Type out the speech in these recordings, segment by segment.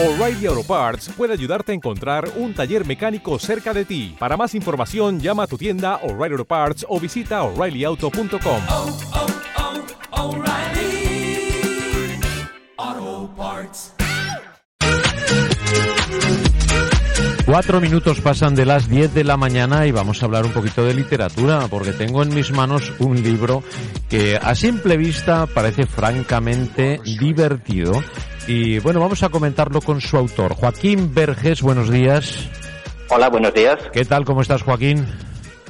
O'Reilly Auto Parts puede ayudarte a encontrar un taller mecánico cerca de ti. Para más información, llama a tu tienda O'Reilly Auto Parts o visita oreillyauto.com. oh, oh, Parts. Cuatro minutos pasan de las 10 de la mañana y vamos a hablar un poquito de literatura, porque tengo en mis manos un libro que a simple vista parece francamente divertido. Y bueno, vamos a comentarlo con su autor, Joaquín Verges. Buenos días. Hola, buenos días. ¿Qué tal? ¿Cómo estás, Joaquín?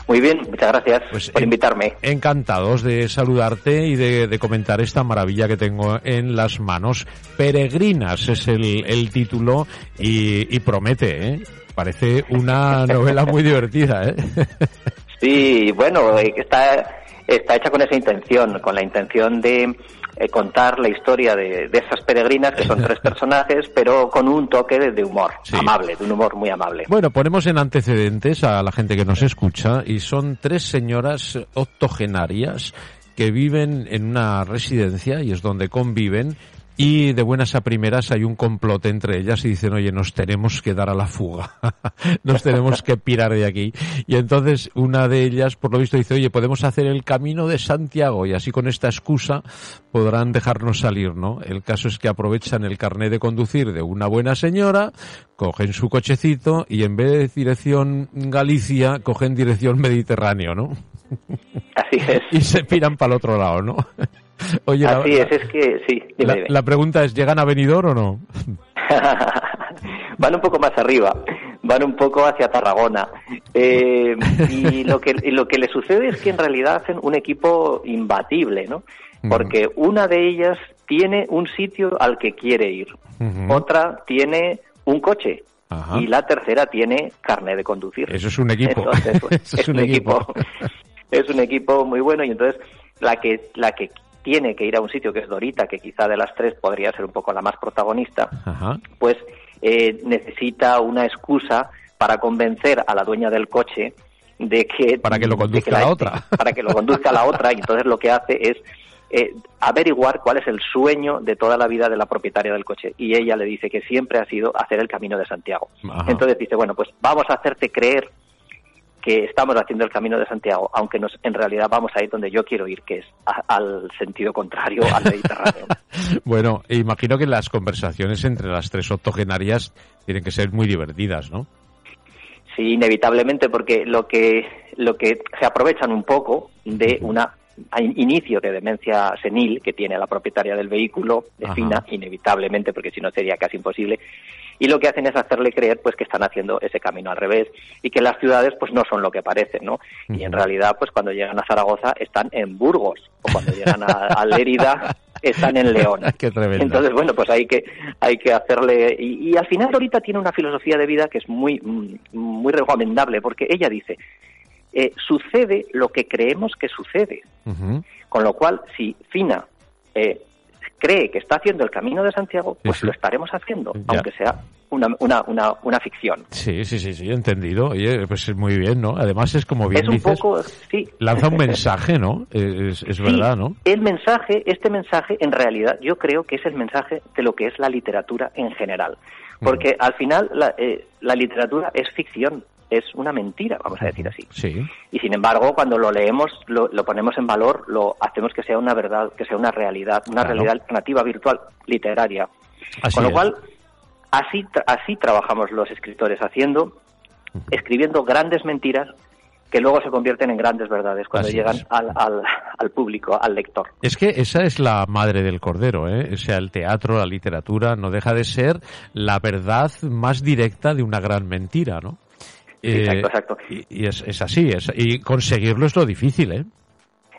Muy bien, muchas gracias Pues, por en- invitarme. Encantados de saludarte y de, de comentar esta maravilla que tengo en las manos. Peregrinas es el, el título y, y promete, ¿eh? Parece una novela muy divertida, ¿eh? Sí, bueno, eh, está, está hecha con esa intención, con la intención de eh, contar la historia de, de esas peregrinas, que son tres personajes, pero con un toque de, de humor, Sí. amable, de un humor muy amable. Bueno, ponemos en antecedentes a la gente que nos escucha y son tres señoras octogenarias que viven en una residencia y es donde conviven y de buenas a primeras hay un complot entre ellas y dicen, oye, nos tenemos que dar a la fuga, nos tenemos que pirar de aquí. Y entonces una de ellas, por lo visto, dice, oye, podemos hacer el camino de Santiago y así con esta excusa podrán dejarnos salir, ¿no? El caso es que aprovechan el carnet de conducir de una buena señora, cogen su cochecito y en vez de dirección Galicia, cogen dirección Mediterráneo, ¿no? Así es. Y se piran para el otro lado, ¿no? Oye, la- Así es, es que sí, dime, la, dime. la pregunta es, ¿llegan a Benidorm o no? van un poco más arriba, van un poco hacia Tarragona. Eh, y lo que, y lo que le sucede es que en realidad hacen un equipo imbatible, ¿no? Porque una de ellas tiene un sitio al que quiere ir, otra tiene un coche Ajá. y la tercera tiene carne de conducir. Eso es un equipo. Entonces, pues, Eso es un equipo. es un equipo muy bueno y entonces la que la que tiene que ir a un sitio que es Dorita, que quizá de las tres podría ser un poco la más protagonista, Ajá. pues eh, necesita una excusa para convencer a la dueña del coche de que Para que lo conduzca a la otra. para que lo conduzca a la otra y entonces lo que hace es eh, averiguar cuál es el sueño de toda la vida de la propietaria del coche y ella le dice que siempre ha sido hacer el camino de Santiago Ajá. entonces dice bueno pues vamos a hacerte creer que estamos haciendo el camino de Santiago, aunque nos, en realidad vamos a ir donde yo quiero ir, que es a- al sentido contrario al Mediterráneo. Bueno, imagino que las conversaciones entre las tres octogenarias tienen que ser muy divertidas, ¿no? Sí, inevitablemente, porque lo que, lo que se aprovechan un poco de una inicio de demencia senil que tiene la propietaria del vehículo, de Ajá. Fina, inevitablemente, porque si no sería casi imposible, y lo que hacen es hacerle creer pues que están haciendo ese camino al revés y que las ciudades pues no son lo que parecen, ¿no? Y en realidad pues cuando llegan a Zaragoza están en Burgos o cuando llegan a, a Lérida están en León. Qué. Entonces, bueno, pues hay que, hay que hacerle... Y, y al final ahorita tiene una filosofía de vida que es muy, mm, muy recomendable, porque ella dice, eh, sucede lo que creemos que sucede. Con lo cual, si Fina eh, cree que está haciendo el camino de Santiago, pues sí. lo estaremos haciendo, Ya. aunque sea una, una, una, una ficción. Sí, sí, sí, sí, entendido. Oye, pues es muy bien, ¿no? Además es como bien es un dices, poco, sí. lanza un mensaje, ¿no? Es, es Sí, verdad, ¿no? El mensaje, este mensaje, en realidad, yo creo que es el mensaje de lo que es la literatura en general. Porque al final la, eh, la literatura es ficción, es una mentira, vamos a decir así. Sí. Y sin embargo, cuando lo leemos, lo, lo ponemos en valor, lo hacemos que sea una verdad, que sea una realidad, una Claro. realidad alternativa virtual literaria. Así Con lo es. cual, así, así trabajamos los escritores, haciendo, escribiendo grandes mentiras que luego se convierten en grandes verdades cuando Así llegan al, al, al público, al lector. Es que esa es la madre del cordero, ¿eh? O sea, el teatro, la literatura, no deja de ser la verdad más directa de una gran mentira, ¿no? Eh, Exacto, exacto. Y, y es, es así, es, y conseguirlo es lo difícil, ¿eh?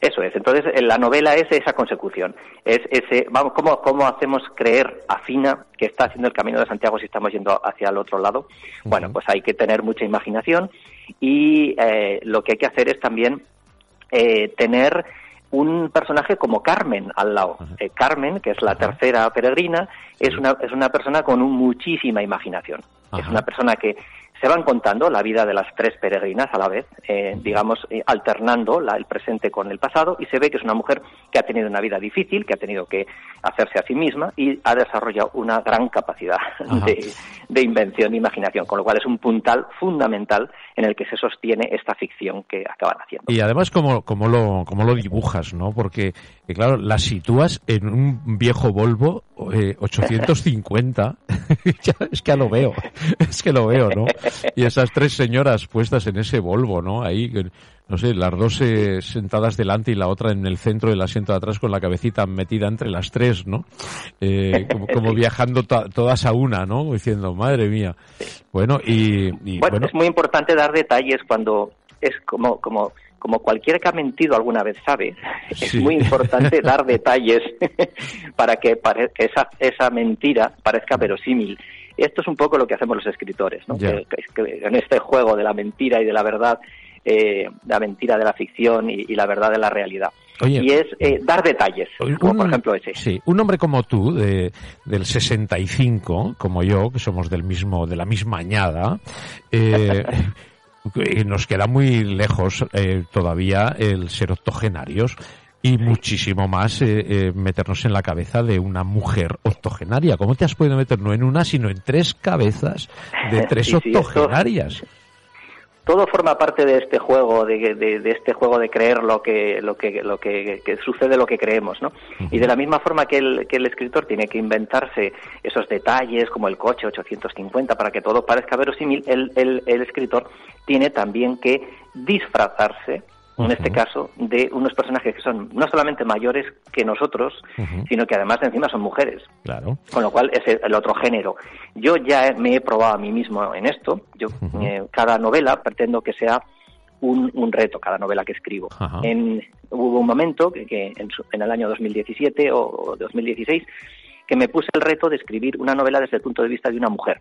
Eso es. Entonces, eh, la novela es esa consecución. Es ese, vamos, ¿cómo, cómo hacemos creer a Fina que está haciendo el camino de Santiago si estamos yendo hacia el otro lado? Bueno, pues hay que tener mucha imaginación y eh, lo que hay que hacer es también eh, tener un personaje como Carmen al lado. Eh, Carmen, que es la tercera peregrina, es una, es una persona con un muchísima imaginación. Es una persona que se van contando la vida de las tres peregrinas a la vez, eh, digamos, eh, alternando la, el presente con el pasado, y se ve que es una mujer que ha tenido una vida difícil, que ha tenido que hacerse a sí misma y ha desarrollado una gran capacidad de, de, invención e imaginación, con lo cual es un puntal fundamental en el que se sostiene esta ficción que acaban haciendo. Y además, como, como, lo, como lo dibujas, ¿no? Porque, eh, claro, la sitúas en un viejo Volvo 850, es que lo veo, es que lo veo, ¿no? y esas tres señoras puestas en ese Volvo, ¿no? Ahí, no sé, las dos eh, sentadas delante y la otra en el centro del asiento de atrás con la cabecita metida entre las tres, ¿no? Eh, como, viajando todas a una, ¿no? Diciendo, madre mía. Bueno, y, bueno, es muy importante dar detalles cuando es como, como, como cualquiera que ha mentido alguna vez sabe, es muy importante dar detalles para que, para que esa, esa mentira parezca verosímil. Esto es un poco lo que hacemos los escritores, ¿no? Que, en este juego de la mentira y de la verdad, eh, la mentira de la ficción y, la verdad de la realidad. y es eh, dar detalles, como por ejemplo ese. Sí, un hombre como tú, de, del 65, como yo, que somos del mismo, de la misma añada, eh, nos queda muy lejos eh, todavía el ser octogenarios y muchísimo más eh, eh, meternos en la cabeza de una mujer octogenaria. ¿Cómo te has podido meter no en una, sino en tres cabezas de tres octogenarias? todo forma parte de este juego, de, de, este juego de creer lo que, lo que, lo que, sucede, lo que creemos, ¿no? Y de la misma forma que el, que el escritor tiene que inventarse esos detalles, como el coche 850, para que todo parezca verosímil, el, el, el escritor tiene también que disfrazarse en este caso, de unos personajes que son no solamente mayores que nosotros, sino que además encima son mujeres. Claro. Con lo cual es el otro género. Yo ya me he probado a mí mismo en esto. Yo eh, cada novela pretendo que sea un, un, reto, cada novela que escribo. En, hubo un momento que, que en, en, el año 2017 o 2016 que me puse el reto de escribir una novela desde el punto de vista de una mujer.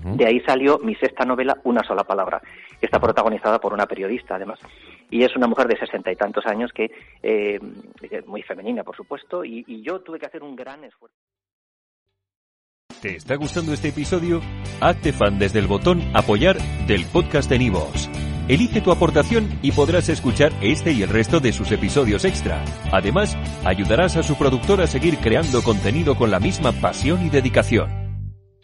De ahí salió mi sexta novela, Una sola palabra, que está protagonizada por una periodista, además. Y es una mujer de sesenta y tantos años que, eh, muy femenina, por supuesto, y, y yo tuve que hacer un gran esfuerzo. ¿Te está gustando este episodio? Hazte fan desde el botón Apoyar del podcast de Nivos. Elige tu aportación y podrás escuchar este y el resto de sus episodios extra. Además, ayudarás a su productor a seguir creando contenido con la misma pasión y dedicación.